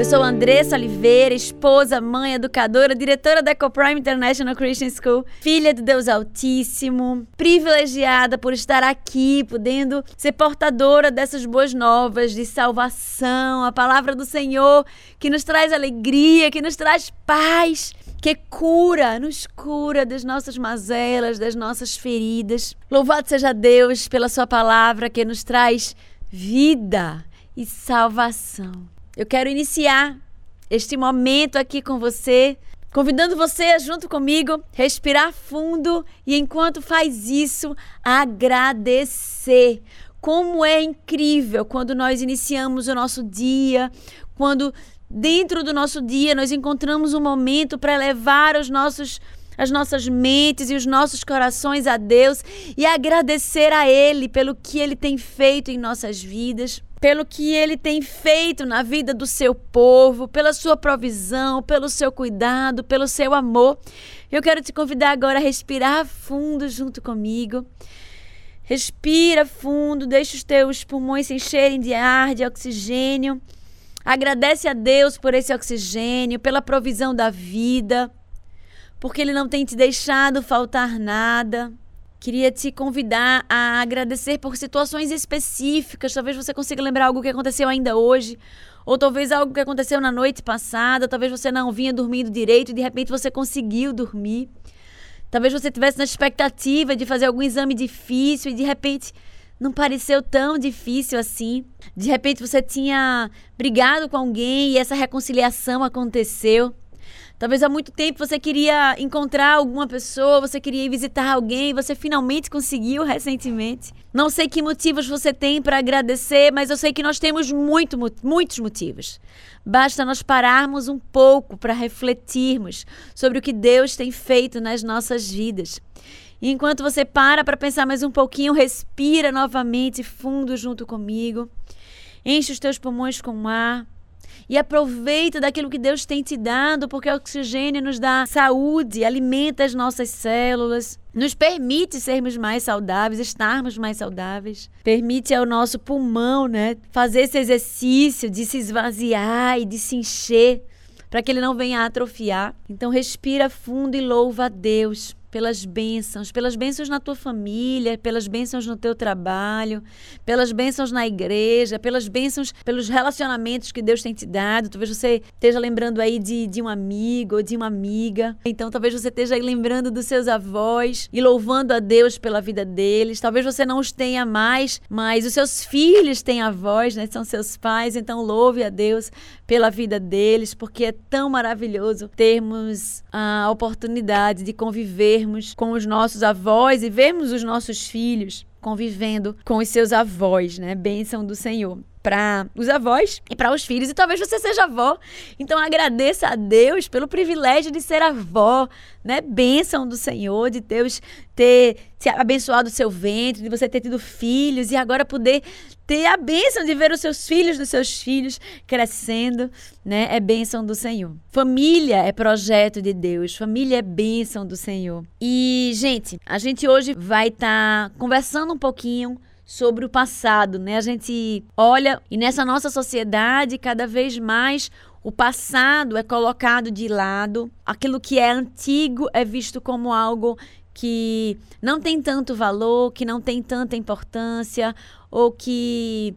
Eu sou Andressa Oliveira, esposa, mãe, educadora, diretora da Ecoprime International Christian School, filha de Deus Altíssimo, privilegiada por estar aqui, podendo ser portadora dessas boas novas de salvação, a palavra do Senhor que nos traz alegria, que nos traz paz que cura, nos cura das nossas mazelas, das nossas feridas. Louvado seja Deus pela Sua palavra que nos traz vida e salvação. Eu quero iniciar este momento aqui com você, convidando você junto comigo, respirar fundo e enquanto faz isso, agradecer. Como é incrível quando nós iniciamos o nosso dia, quando dentro do nosso dia nós encontramos um momento para levar os nossos as nossas mentes e os nossos corações a Deus e agradecer a Ele pelo que Ele tem feito em nossas vidas pelo que ele tem feito na vida do seu povo, pela sua provisão, pelo seu cuidado, pelo seu amor. Eu quero te convidar agora a respirar fundo junto comigo. Respira fundo, deixa os teus pulmões se encherem de ar, de oxigênio. Agradece a Deus por esse oxigênio, pela provisão da vida, porque Ele não tem te deixado faltar nada. Queria te convidar a agradecer por situações específicas. Talvez você consiga lembrar algo que aconteceu ainda hoje, ou talvez algo que aconteceu na noite passada. Talvez você não vinha dormindo direito e de repente você conseguiu dormir. Talvez você tivesse na expectativa de fazer algum exame difícil e de repente não pareceu tão difícil assim. De repente você tinha brigado com alguém e essa reconciliação aconteceu. Talvez há muito tempo você queria encontrar alguma pessoa, você queria ir visitar alguém, você finalmente conseguiu recentemente. Não sei que motivos você tem para agradecer, mas eu sei que nós temos muito, muitos motivos. Basta nós pararmos um pouco para refletirmos sobre o que Deus tem feito nas nossas vidas. E enquanto você para para pensar mais um pouquinho, respira novamente fundo junto comigo. Enche os teus pulmões com ar e aproveita daquilo que Deus tem te dado, porque o oxigênio nos dá saúde, alimenta as nossas células, nos permite sermos mais saudáveis, estarmos mais saudáveis, permite ao nosso pulmão, né, fazer esse exercício de se esvaziar e de se encher, para que ele não venha atrofiar. Então respira fundo e louva a Deus pelas bênçãos, pelas bênçãos na tua família, pelas bênçãos no teu trabalho, pelas bênçãos na igreja, pelas bênçãos, pelos relacionamentos que Deus tem te dado. Talvez você esteja lembrando aí de, de um amigo ou de uma amiga. Então, talvez você esteja lembrando dos seus avós e louvando a Deus pela vida deles. Talvez você não os tenha mais, mas os seus filhos têm avós, né? São seus pais. Então, louve a Deus pela vida deles, porque é tão maravilhoso termos a oportunidade de conviver convivermos com os nossos avós e vermos os nossos filhos convivendo com os seus avós, né? Bênção do Senhor para os avós e para os filhos. E talvez você seja avó. Então agradeça a Deus pelo privilégio de ser avó, né? Bênção do Senhor, de Deus ter te abençoado o seu ventre, de você ter tido filhos e agora poder ter a bênção de ver os seus filhos dos seus filhos crescendo, né? É bênção do Senhor. Família é projeto de Deus, família é bênção do Senhor. E, gente, a gente hoje vai estar tá conversando um pouquinho sobre o passado, né? A gente olha e nessa nossa sociedade cada vez mais o passado é colocado de lado, aquilo que é antigo é visto como algo que não tem tanto valor, que não tem tanta importância ou que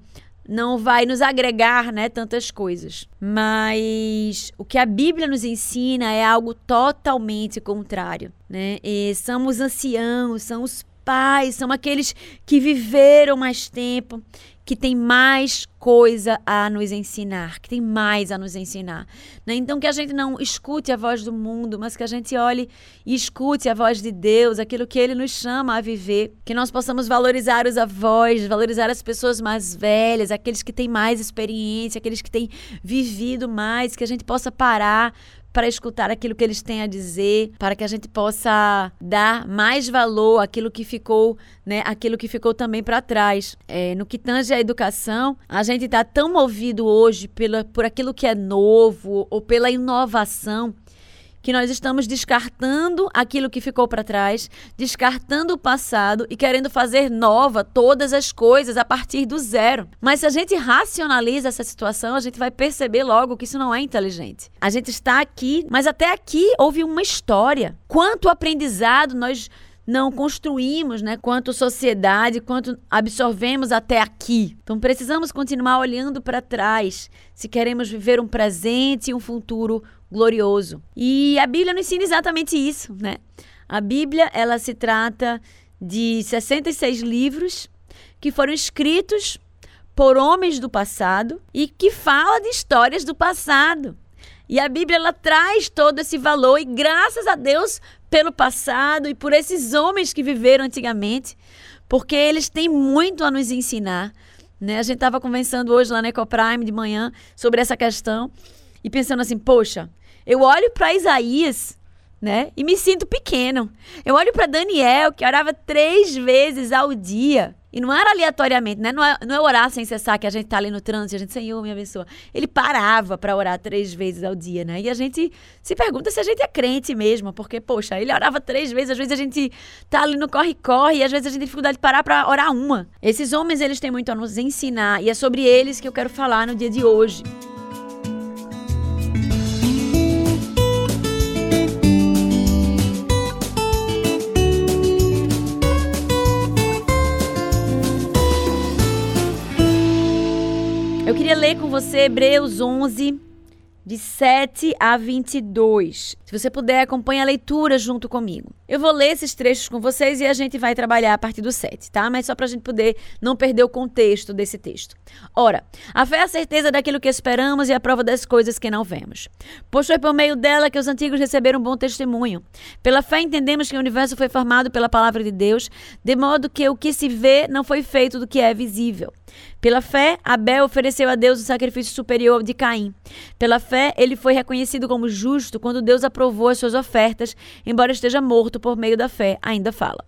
não vai nos agregar, né, tantas coisas. Mas o que a Bíblia nos ensina é algo totalmente contrário, né? E somos anciãos, são os pais, são aqueles que viveram mais tempo, que têm mais coisa a nos ensinar, que tem mais a nos ensinar. Né? Então, que a gente não escute a voz do mundo, mas que a gente olhe e escute a voz de Deus, aquilo que Ele nos chama a viver. Que nós possamos valorizar os avós, valorizar as pessoas mais velhas, aqueles que têm mais experiência, aqueles que têm vivido mais, que a gente possa parar para escutar aquilo que eles têm a dizer, para que a gente possa dar mais valor àquilo que ficou, né, aquilo que ficou também para trás. É, no que tange à educação, a gente está tão movido hoje pela, por aquilo que é novo ou pela inovação que nós estamos descartando aquilo que ficou para trás, descartando o passado e querendo fazer nova todas as coisas a partir do zero. Mas se a gente racionaliza essa situação, a gente vai perceber logo que isso não é inteligente. A gente está aqui, mas até aqui houve uma história. Quanto aprendizado nós não construímos, né, quanto sociedade, quanto absorvemos até aqui. Então precisamos continuar olhando para trás, se queremos viver um presente e um futuro glorioso. E a Bíblia nos ensina exatamente isso, né? A Bíblia, ela se trata de 66 livros que foram escritos por homens do passado e que fala de histórias do passado. E a Bíblia ela traz todo esse valor e graças a Deus pelo passado e por esses homens que viveram antigamente, porque eles têm muito a nos ensinar. Né? A gente estava conversando hoje lá na Ecoprime de manhã sobre essa questão e pensando assim, poxa, eu olho para Isaías, né? E me sinto pequeno. Eu olho para Daniel, que orava três vezes ao dia. E não era aleatoriamente, né? Não é, não é orar sem cessar, que a gente tá ali no trânsito, a gente, Senhor, me abençoa. Ele parava para orar três vezes ao dia, né? E a gente se pergunta se a gente é crente mesmo, porque, poxa, ele orava três vezes, às vezes a gente tá ali no corre-corre, e às vezes a gente tem dificuldade de parar para orar uma. Esses homens, eles têm muito a nos ensinar, e é sobre eles que eu quero falar no dia de hoje. Eu queria ler com você Hebreus 11, de 7 a 22. Se você puder, acompanhe a leitura junto comigo. Eu vou ler esses trechos com vocês e a gente vai trabalhar a partir do 7, tá? Mas só para a gente poder não perder o contexto desse texto. Ora, a fé é a certeza daquilo que esperamos e a prova das coisas que não vemos. Pois foi por meio dela que os antigos receberam um bom testemunho. Pela fé entendemos que o universo foi formado pela palavra de Deus, de modo que o que se vê não foi feito do que é visível. Pela fé, Abel ofereceu a Deus o sacrifício superior de Caim. Pela fé, ele foi reconhecido como justo quando Deus aprovou as suas ofertas, embora esteja morto por meio da fé, ainda fala.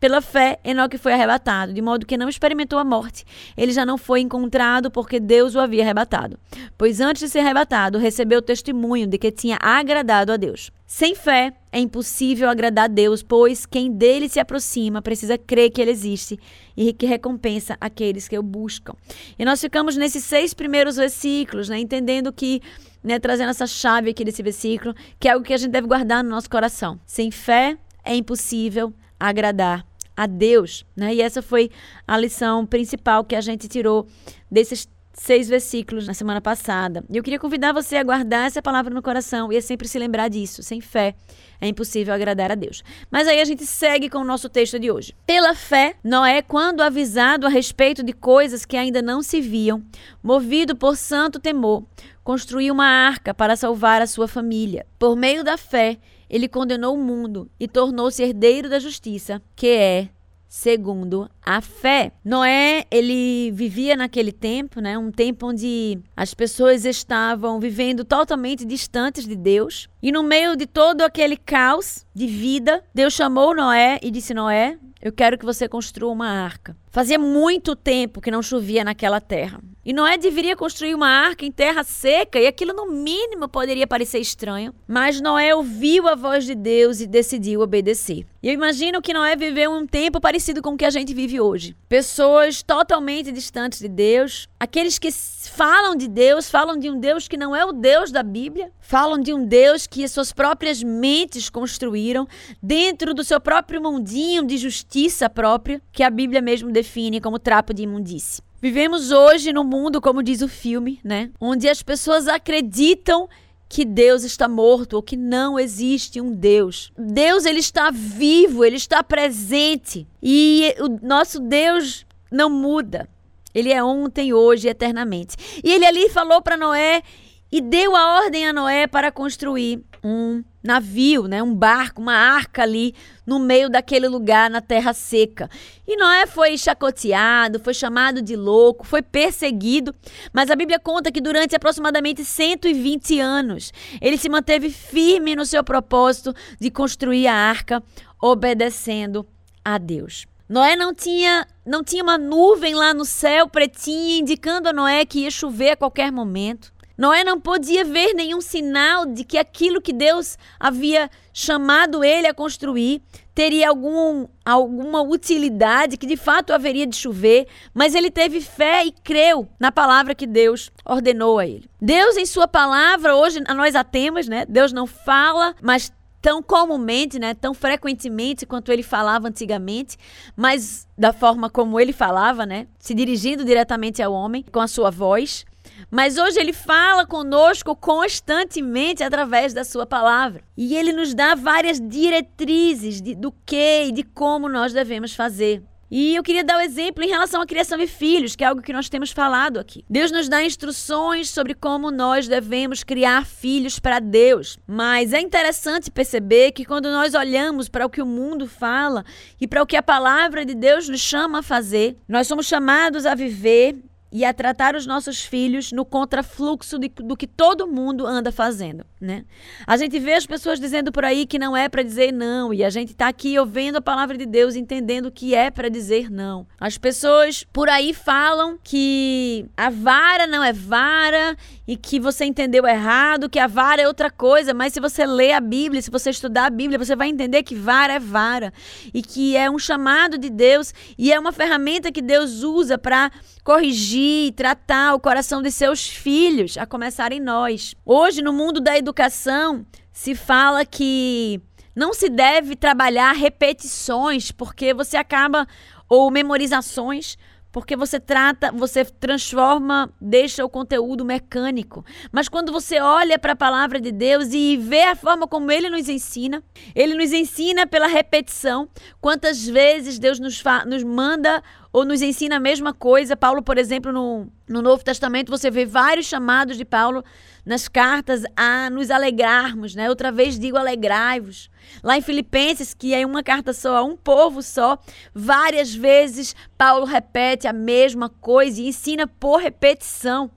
Pela fé, Enoque foi arrebatado, de modo que não experimentou a morte. Ele já não foi encontrado porque Deus o havia arrebatado. Pois antes de ser arrebatado, recebeu o testemunho de que tinha agradado a Deus. Sem fé, é impossível agradar a Deus, pois quem dele se aproxima precisa crer que ele existe e que recompensa aqueles que o buscam. E nós ficamos nesses seis primeiros versículos, né, entendendo que né, trazendo essa chave aqui desse versículo, que é algo que a gente deve guardar no nosso coração. Sem fé é impossível agradar a Deus, né? E essa foi a lição principal que a gente tirou desses seis versículos na semana passada. E eu queria convidar você a guardar essa palavra no coração e a sempre se lembrar disso. Sem fé é impossível agradar a Deus. Mas aí a gente segue com o nosso texto de hoje. Pela fé, Noé, quando avisado a respeito de coisas que ainda não se viam, movido por santo temor, construiu uma arca para salvar a sua família. Por meio da fé, ele condenou o mundo e tornou-se herdeiro da justiça, que é segundo a fé. Noé, ele vivia naquele tempo, né, um tempo onde as pessoas estavam vivendo totalmente distantes de Deus, e no meio de todo aquele caos de vida, Deus chamou Noé e disse: "Noé, eu quero que você construa uma arca". Fazia muito tempo que não chovia naquela terra. E Noé deveria construir uma arca em terra seca, e aquilo no mínimo poderia parecer estranho. Mas Noé ouviu a voz de Deus e decidiu obedecer. E eu imagino que Noé viveu um tempo parecido com o que a gente vive hoje. Pessoas totalmente distantes de Deus, aqueles que falam de Deus, falam de um Deus que não é o Deus da Bíblia, falam de um Deus que suas próprias mentes construíram dentro do seu próprio mundinho de justiça própria, que a Bíblia mesmo define como trapo de imundície. Vivemos hoje no mundo, como diz o filme, né? Onde as pessoas acreditam que Deus está morto ou que não existe um Deus. Deus ele está vivo, ele está presente e o nosso Deus não muda. Ele é ontem, hoje e eternamente. E ele ali falou para Noé e deu a ordem a Noé para construir um navio, né, um barco, uma arca ali no meio daquele lugar na terra seca. E Noé foi chacoteado, foi chamado de louco, foi perseguido, mas a Bíblia conta que durante aproximadamente 120 anos ele se manteve firme no seu propósito de construir a arca, obedecendo a Deus. Noé não tinha, não tinha uma nuvem lá no céu pretinha indicando a Noé que ia chover a qualquer momento. Noé não podia ver nenhum sinal de que aquilo que Deus havia chamado ele a construir teria algum, alguma utilidade, que de fato haveria de chover, mas ele teve fé e creu na palavra que Deus ordenou a ele. Deus, em Sua palavra, hoje nós a temos, né? Deus não fala, mas tão comumente, né, tão frequentemente quanto ele falava antigamente, mas da forma como ele falava, né, se dirigindo diretamente ao homem com a sua voz. Mas hoje ele fala conosco constantemente através da sua palavra. E ele nos dá várias diretrizes de, do que e de como nós devemos fazer. E eu queria dar o um exemplo em relação à criação de filhos, que é algo que nós temos falado aqui. Deus nos dá instruções sobre como nós devemos criar filhos para Deus. Mas é interessante perceber que quando nós olhamos para o que o mundo fala e para o que a palavra de Deus nos chama a fazer, nós somos chamados a viver e a tratar os nossos filhos no contrafluxo de, do que todo mundo anda fazendo, né? A gente vê as pessoas dizendo por aí que não é para dizer não e a gente está aqui ouvindo a palavra de Deus, entendendo que é para dizer não. As pessoas por aí falam que a vara não é vara e que você entendeu errado, que a vara é outra coisa, mas se você ler a Bíblia, se você estudar a Bíblia, você vai entender que vara é vara e que é um chamado de Deus e é uma ferramenta que Deus usa para corrigir e tratar o coração de seus filhos, a começar em nós. Hoje, no mundo da educação, se fala que não se deve trabalhar repetições, porque você acaba, ou memorizações, porque você trata, você transforma, deixa o conteúdo mecânico. Mas quando você olha para a palavra de Deus e vê a forma como ele nos ensina, ele nos ensina pela repetição. Quantas vezes Deus nos, nos manda ou nos ensina a mesma coisa. Paulo, por exemplo, no, no Novo Testamento, você vê vários chamados de Paulo nas cartas a nos alegrarmos, né? Outra vez digo alegrai-vos. Lá em Filipenses, que é uma carta só, a um povo só, várias vezes Paulo repete a mesma coisa e ensina por repetição.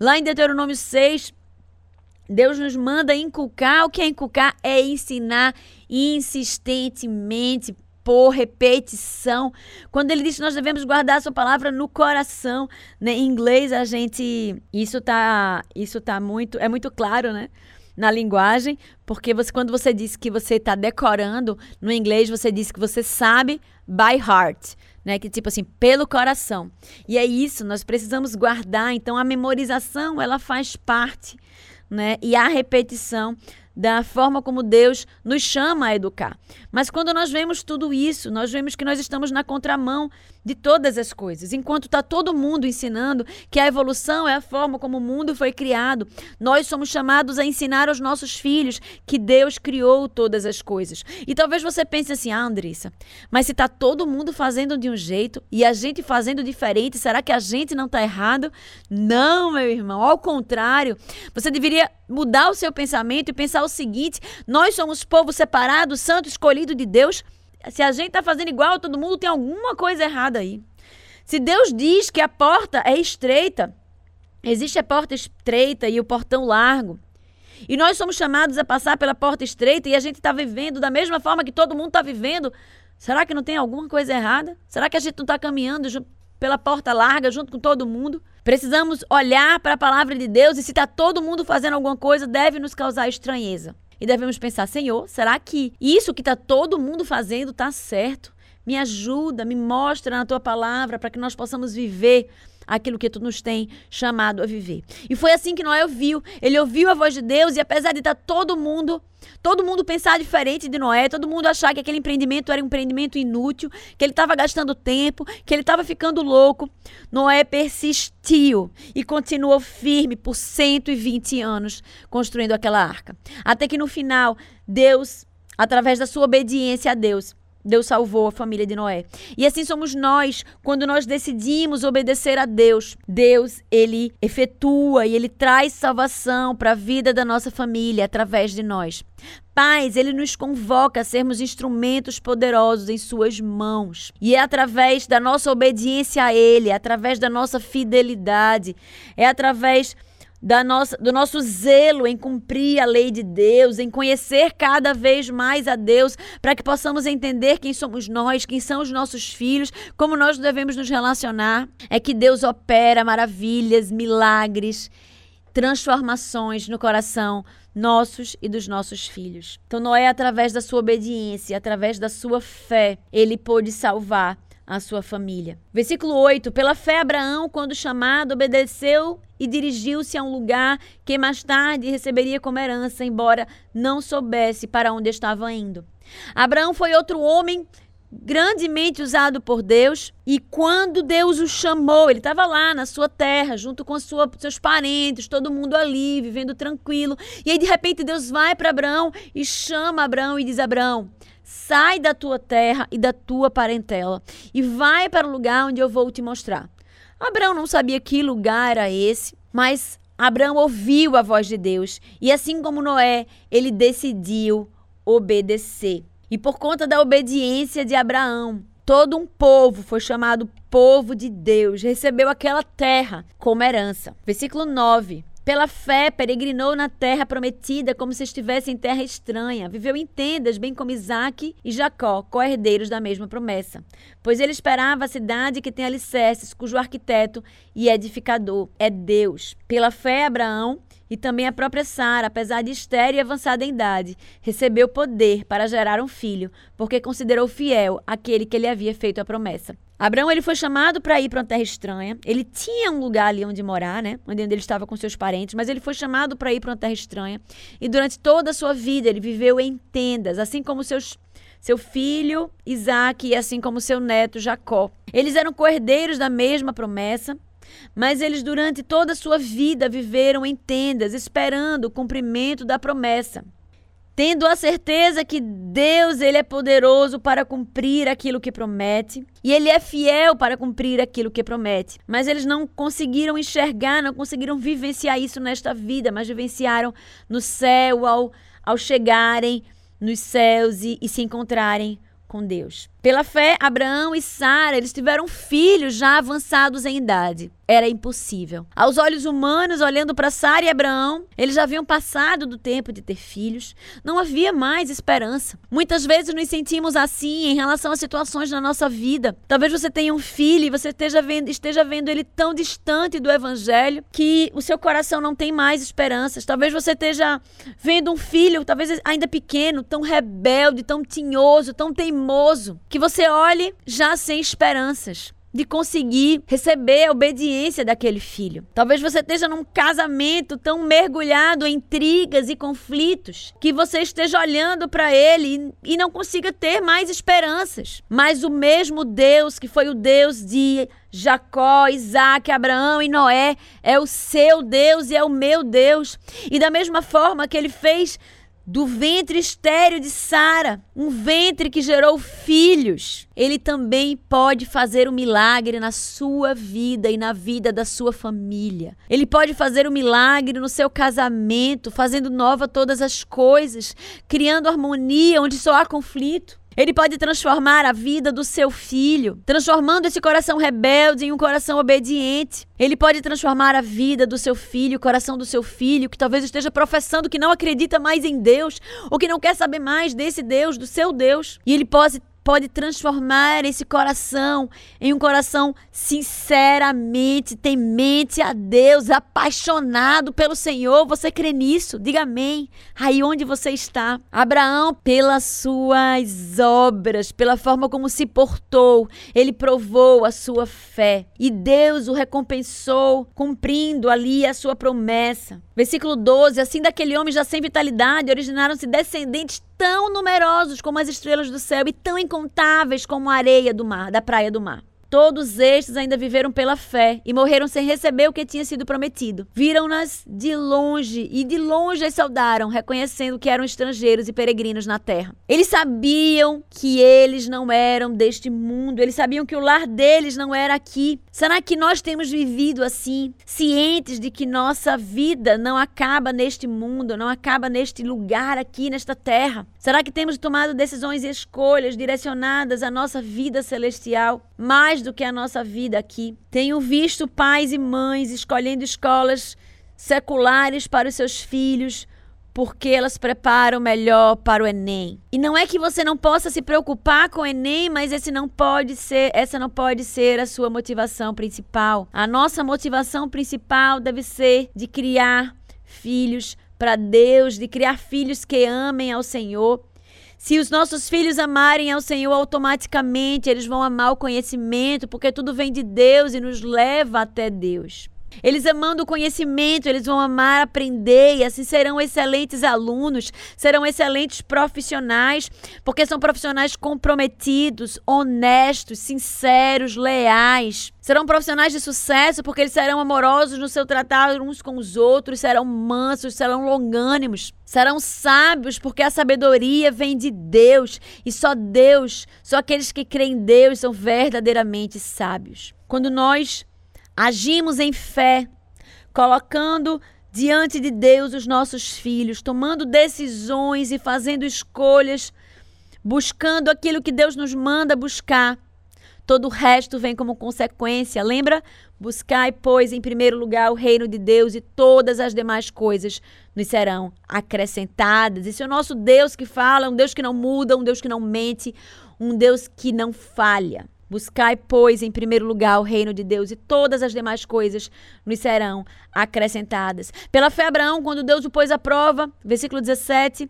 Lá em Deuteronômio 6, Deus nos manda inculcar. O que é inculcar? É ensinar insistentemente, por repetição. Quando ele diz que nós devemos guardar a sua palavra no coração, né? Em inglês a gente isso tá isso tá muito é muito claro, né? Na linguagem, porque você quando você diz que você está decorando, no inglês você diz que você sabe by heart. Né, que tipo assim, pelo coração. E é isso, nós precisamos guardar. Então a memorização, ela faz parte, né? E a repetição da forma como Deus nos chama a educar. Mas quando nós vemos tudo isso, nós vemos que nós estamos na contramão de todas as coisas. Enquanto está todo mundo ensinando que a evolução é a forma como o mundo foi criado, nós somos chamados a ensinar aos nossos filhos que Deus criou todas as coisas. E talvez você pense assim, ah, Andressa, mas se está todo mundo fazendo de um jeito e a gente fazendo diferente, será que a gente não está errado? Não, meu irmão, ao contrário. Você deveria mudar o seu pensamento e pensar o seguinte: nós somos povo separado, santo, escolhido de Deus se a gente está fazendo igual a todo mundo, tem alguma coisa errada aí. Se Deus diz que a porta é estreita, existe a porta estreita e o portão largo. E nós somos chamados a passar pela porta estreita e a gente está vivendo da mesma forma que todo mundo está vivendo. Será que não tem alguma coisa errada? Será que a gente não está caminhando pela porta larga junto com todo mundo? Precisamos olhar para a palavra de Deus e se está todo mundo fazendo alguma coisa, deve nos causar estranheza. E devemos pensar, Senhor, será que isso que está todo mundo fazendo está certo? Me ajuda, me mostra na tua palavra para que nós possamos viver aquilo que tu nos tem chamado a viver. E foi assim que Noé ouviu. Ele ouviu a voz de Deus e apesar de estar todo mundo, todo mundo pensar diferente de Noé, todo mundo achar que aquele empreendimento era um empreendimento inútil, que ele estava gastando tempo, que ele estava ficando louco, Noé persistiu e continuou firme por 120 anos construindo aquela arca. Até que no final, Deus, através da sua obediência a Deus, Deus salvou a família de Noé. E assim somos nós, quando nós decidimos obedecer a Deus. Deus, ele efetua e ele traz salvação para a vida da nossa família através de nós. Pais, ele nos convoca a sermos instrumentos poderosos em suas mãos. E é através da nossa obediência a ele, é através da nossa fidelidade, é através da nossa, do nosso zelo em cumprir a lei de Deus, em conhecer cada vez mais a Deus, para que possamos entender quem somos nós, quem são os nossos filhos, como nós devemos nos relacionar. É que Deus opera maravilhas, milagres, transformações no coração nossos e dos nossos filhos. Então, Noé, através da sua obediência, através da sua fé, ele pôde salvar a sua família. Versículo 8: Pela fé, Abraão, quando chamado, obedeceu e dirigiu-se a um lugar que mais tarde receberia como herança, embora não soubesse para onde estava indo. Abraão foi outro homem grandemente usado por Deus. E quando Deus o chamou, ele estava lá na sua terra, junto com sua, seus parentes, todo mundo ali, vivendo tranquilo. E aí, de repente, Deus vai para Abraão e chama Abraão e diz: Abraão, sai da tua terra e da tua parentela e vai para o lugar onde eu vou te mostrar. Abraão não sabia que lugar era esse, mas Abraão ouviu a voz de Deus e, assim como Noé, ele decidiu obedecer. E por conta da obediência de Abraão, todo um povo foi chamado povo de Deus, recebeu aquela terra como herança. Versículo 9. Pela fé, peregrinou na terra prometida como se estivesse em terra estranha. Viveu em tendas, bem como Isaac e Jacó, co-herdeiros da mesma promessa. Pois ele esperava a cidade que tem alicerces, cujo arquiteto e edificador é Deus. Pela fé, Abraão e também a própria Sara, apesar de estéril e avançada em idade, recebeu poder para gerar um filho, porque considerou fiel aquele que lhe havia feito a promessa. Abraão ele foi chamado para ir para uma terra estranha. Ele tinha um lugar ali onde morar, né? Onde ele estava com seus parentes, mas ele foi chamado para ir para uma terra estranha. E durante toda a sua vida ele viveu em tendas, assim como seus seu filho Isaac e assim como seu neto Jacó. Eles eram cordeiros da mesma promessa, mas eles durante toda a sua vida viveram em tendas, esperando o cumprimento da promessa tendo a certeza que Deus ele é poderoso para cumprir aquilo que promete e ele é fiel para cumprir aquilo que promete. Mas eles não conseguiram enxergar, não conseguiram vivenciar isso nesta vida, mas vivenciaram no céu ao, ao chegarem nos céus e, e se encontrarem com Deus. Pela fé, Abraão e Sara, eles tiveram filhos já avançados em idade. Era impossível. Aos olhos humanos, olhando para Sara e Abraão, eles já haviam passado do tempo de ter filhos. Não havia mais esperança. Muitas vezes nos sentimos assim em relação a situações na nossa vida. Talvez você tenha um filho e você esteja vendo, esteja vendo ele tão distante do evangelho que o seu coração não tem mais esperanças. Talvez você esteja vendo um filho, talvez ainda pequeno, tão rebelde, tão tinhoso, tão teimoso que você olhe já sem esperanças de conseguir receber a obediência daquele filho. Talvez você esteja num casamento tão mergulhado em intrigas e conflitos que você esteja olhando para ele e não consiga ter mais esperanças. Mas o mesmo Deus que foi o Deus de Jacó, Isaac, Abraão e Noé é o seu Deus e é o meu Deus. E da mesma forma que ele fez do ventre estéreo de Sara, um ventre que gerou filhos, ele também pode fazer um milagre na sua vida e na vida da sua família. Ele pode fazer um milagre no seu casamento, fazendo nova todas as coisas, criando harmonia onde só há conflito. Ele pode transformar a vida do seu filho, transformando esse coração rebelde em um coração obediente. Ele pode transformar a vida do seu filho, o coração do seu filho, que talvez esteja professando que não acredita mais em Deus, ou que não quer saber mais desse Deus, do seu Deus. E ele pode pode transformar esse coração em um coração sinceramente temente a Deus, apaixonado pelo Senhor. Você crê nisso? Diga amém. Aí onde você está? Abraão, pelas suas obras, pela forma como se portou, ele provou a sua fé e Deus o recompensou, cumprindo ali a sua promessa. Versículo 12: Assim daquele homem já sem vitalidade originaram-se descendentes tão numerosos como as estrelas do céu e tão incontáveis como a areia do mar, da praia do mar. Todos estes ainda viveram pela fé e morreram sem receber o que tinha sido prometido. Viram-nas de longe e de longe as saudaram, reconhecendo que eram estrangeiros e peregrinos na terra. Eles sabiam que eles não eram deste mundo, eles sabiam que o lar deles não era aqui. Será que nós temos vivido assim, cientes de que nossa vida não acaba neste mundo, não acaba neste lugar aqui, nesta terra? Será que temos tomado decisões e escolhas direcionadas à nossa vida celestial mais do que a nossa vida aqui. Tenho visto pais e mães escolhendo escolas seculares para os seus filhos porque elas preparam melhor para o Enem. E não é que você não possa se preocupar com o Enem, mas esse não pode ser, essa não pode ser a sua motivação principal. A nossa motivação principal deve ser de criar filhos para Deus, de criar filhos que amem ao Senhor se os nossos filhos amarem ao Senhor, automaticamente eles vão amar o conhecimento, porque tudo vem de Deus e nos leva até Deus. Eles amando o conhecimento, eles vão amar aprender e assim serão excelentes alunos, serão excelentes profissionais, porque são profissionais comprometidos, honestos, sinceros, leais. Serão profissionais de sucesso porque eles serão amorosos no seu tratar uns com os outros, serão mansos, serão longânimos, serão sábios porque a sabedoria vem de Deus e só Deus, só aqueles que creem em Deus são verdadeiramente sábios. Quando nós agimos em fé, colocando diante de Deus os nossos filhos, tomando decisões e fazendo escolhas, buscando aquilo que Deus nos manda buscar Todo o resto vem como consequência. Lembra? Buscai, pois, em primeiro lugar o reino de Deus e todas as demais coisas nos serão acrescentadas. Esse é o nosso Deus que fala, um Deus que não muda, um Deus que não mente, um Deus que não falha. Buscai, pois, em primeiro lugar o reino de Deus e todas as demais coisas nos serão acrescentadas. Pela fé, Abraão, quando Deus o pôs à prova, versículo 17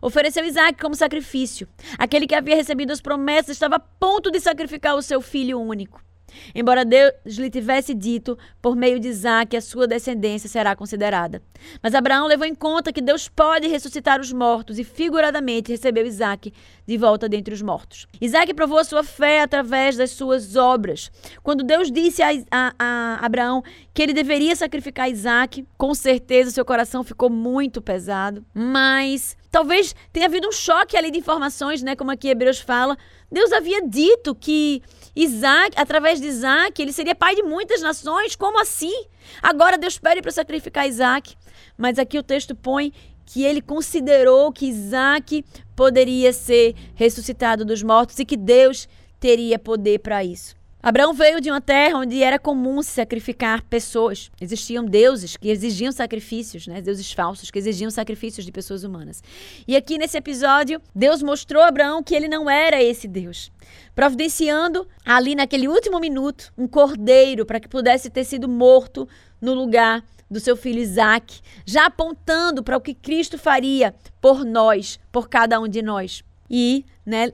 Ofereceu Isaac como sacrifício. Aquele que havia recebido as promessas estava a ponto de sacrificar o seu filho único. Embora Deus lhe tivesse dito, por meio de Isaac, a sua descendência será considerada. Mas Abraão levou em conta que Deus pode ressuscitar os mortos e, figuradamente, recebeu Isaac de volta dentre os mortos. Isaac provou a sua fé através das suas obras. Quando Deus disse a, a, a Abraão que ele deveria sacrificar Isaac, com certeza seu coração ficou muito pesado. Mas talvez tenha havido um choque ali de informações, né? Como aqui Hebreus fala. Deus havia dito que Isaac, através de Isaac, ele seria pai de muitas nações. Como assim? Agora Deus pede para sacrificar Isaac. Mas aqui o texto põe que ele considerou que Isaac poderia ser ressuscitado dos mortos e que Deus teria poder para isso. Abraão veio de uma terra onde era comum sacrificar pessoas. Existiam deuses que exigiam sacrifícios, né? deuses falsos que exigiam sacrifícios de pessoas humanas. E aqui nesse episódio, Deus mostrou a Abraão que ele não era esse Deus, providenciando ali naquele último minuto um cordeiro para que pudesse ter sido morto no lugar do seu filho Isaac, já apontando para o que Cristo faria por nós, por cada um de nós. E, né,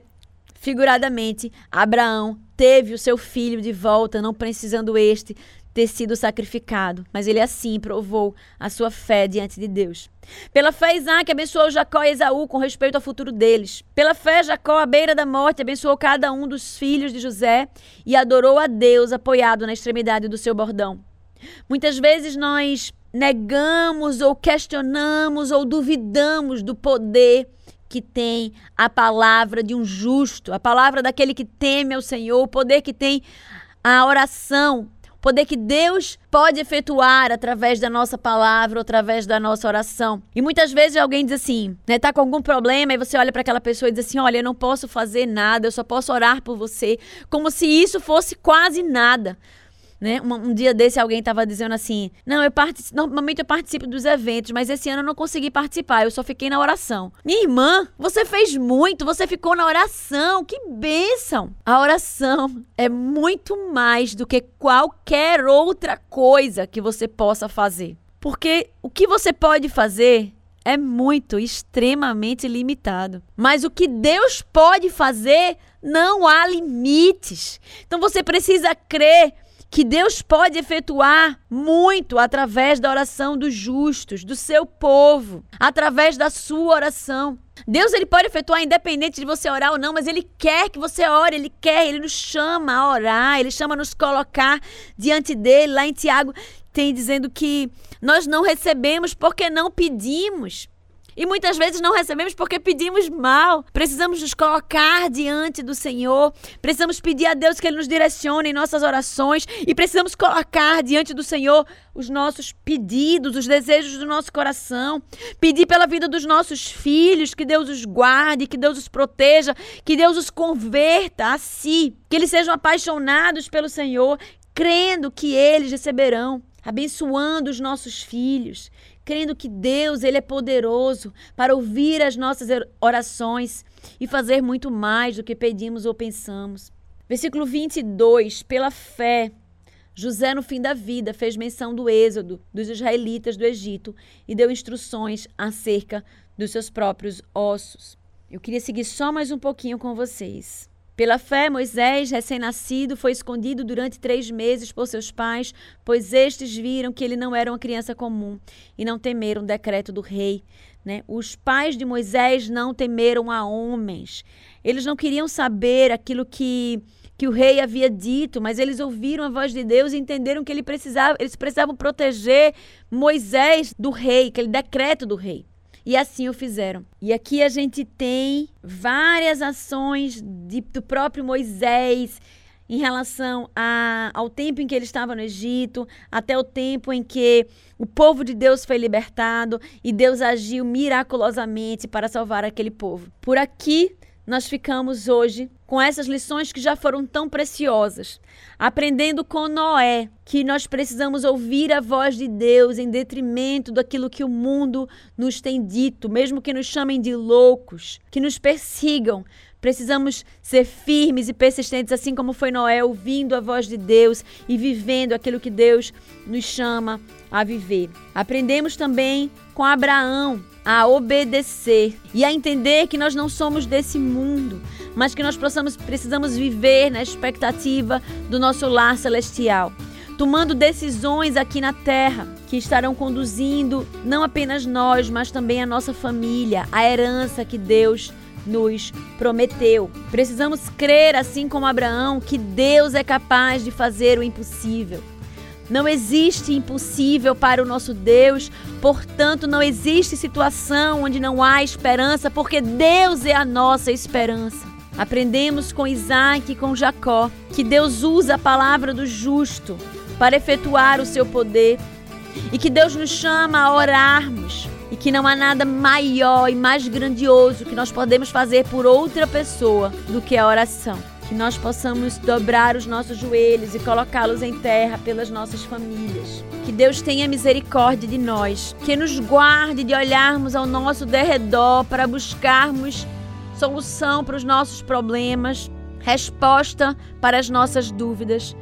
figuradamente, Abraão teve o seu filho de volta, não precisando este ter sido sacrificado, mas ele assim provou a sua fé diante de Deus. Pela fé, Isaac abençoou Jacó e Esaú com respeito ao futuro deles. Pela fé, Jacó, à beira da morte, abençoou cada um dos filhos de José e adorou a Deus apoiado na extremidade do seu bordão. Muitas vezes nós negamos ou questionamos ou duvidamos do poder que tem a palavra de um justo, a palavra daquele que teme ao Senhor, o poder que tem a oração, o poder que Deus pode efetuar através da nossa palavra, através da nossa oração. E muitas vezes alguém diz assim, né, tá com algum problema e você olha para aquela pessoa e diz assim: "Olha, eu não posso fazer nada, eu só posso orar por você", como se isso fosse quase nada. Né? Um, um, dia desse alguém estava dizendo assim: Não, eu participo, normalmente eu participo dos eventos, mas esse ano eu não consegui participar, eu só fiquei na oração. Minha irmã, você fez muito, você ficou na oração, que bênção! A oração é muito mais do que qualquer outra coisa que você possa fazer. Porque o que você pode fazer é muito, extremamente limitado. Mas o que Deus pode fazer, não há limites. Então você precisa crer que Deus pode efetuar muito através da oração dos justos, do seu povo, através da sua oração. Deus ele pode efetuar independente de você orar ou não, mas ele quer que você ore, ele quer, ele nos chama a orar, ele chama a nos colocar diante dele. Lá em Tiago tem dizendo que nós não recebemos porque não pedimos. E muitas vezes não recebemos porque pedimos mal. Precisamos nos colocar diante do Senhor. Precisamos pedir a Deus que Ele nos direcione em nossas orações. E precisamos colocar diante do Senhor os nossos pedidos, os desejos do nosso coração. Pedir pela vida dos nossos filhos, que Deus os guarde, que Deus os proteja, que Deus os converta a si. Que eles sejam apaixonados pelo Senhor, crendo que eles receberão abençoando os nossos filhos, crendo que Deus ele é poderoso para ouvir as nossas orações e fazer muito mais do que pedimos ou pensamos. Versículo 22, pela fé, José, no fim da vida, fez menção do êxodo dos israelitas do Egito e deu instruções acerca dos seus próprios ossos. Eu queria seguir só mais um pouquinho com vocês. Pela fé, Moisés, recém-nascido, foi escondido durante três meses por seus pais, pois estes viram que ele não era uma criança comum e não temeram o decreto do rei. Né? Os pais de Moisés não temeram a homens. Eles não queriam saber aquilo que, que o rei havia dito, mas eles ouviram a voz de Deus e entenderam que ele precisava, eles precisavam proteger Moisés do rei, aquele decreto do rei. E assim o fizeram. E aqui a gente tem várias ações de, do próprio Moisés em relação a, ao tempo em que ele estava no Egito, até o tempo em que o povo de Deus foi libertado e Deus agiu miraculosamente para salvar aquele povo. Por aqui nós ficamos hoje com essas lições que já foram tão preciosas, aprendendo com Noé que nós precisamos ouvir a voz de Deus em detrimento daquilo que o mundo nos tem dito, mesmo que nos chamem de loucos, que nos persigam. Precisamos ser firmes e persistentes, assim como foi Noé, ouvindo a voz de Deus e vivendo aquilo que Deus nos chama a viver. Aprendemos também com Abraão a obedecer e a entender que nós não somos desse mundo, mas que nós possamos, precisamos viver na expectativa do nosso lar celestial, tomando decisões aqui na terra que estarão conduzindo não apenas nós, mas também a nossa família, a herança que Deus nos prometeu. Precisamos crer, assim como Abraão, que Deus é capaz de fazer o impossível. Não existe impossível para o nosso Deus, portanto, não existe situação onde não há esperança, porque Deus é a nossa esperança. Aprendemos com Isaac e com Jacó que Deus usa a palavra do justo para efetuar o seu poder e que Deus nos chama a orarmos e que não há nada maior e mais grandioso que nós podemos fazer por outra pessoa do que a oração. Que nós possamos dobrar os nossos joelhos e colocá-los em terra pelas nossas famílias. Que Deus tenha misericórdia de nós, que nos guarde de olharmos ao nosso derredor para buscarmos solução para os nossos problemas, resposta para as nossas dúvidas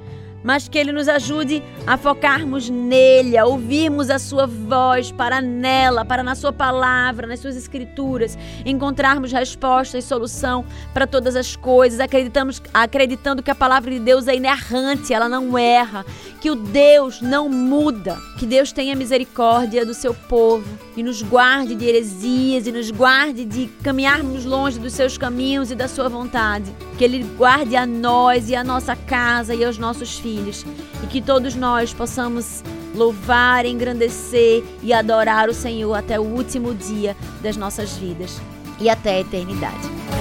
mas que Ele nos ajude a focarmos nele, a ouvirmos a Sua voz, para nela, para na Sua palavra, nas Suas Escrituras, encontrarmos resposta e solução para todas as coisas, acreditamos, acreditando que a palavra de Deus é inerrante, ela não erra, que o Deus não muda, que Deus tenha misericórdia do seu povo e nos guarde de heresias e nos guarde de caminharmos longe dos seus caminhos e da Sua vontade, que Ele guarde a nós e a nossa casa e aos nossos filhos. E que todos nós possamos louvar, engrandecer e adorar o Senhor até o último dia das nossas vidas e até a eternidade.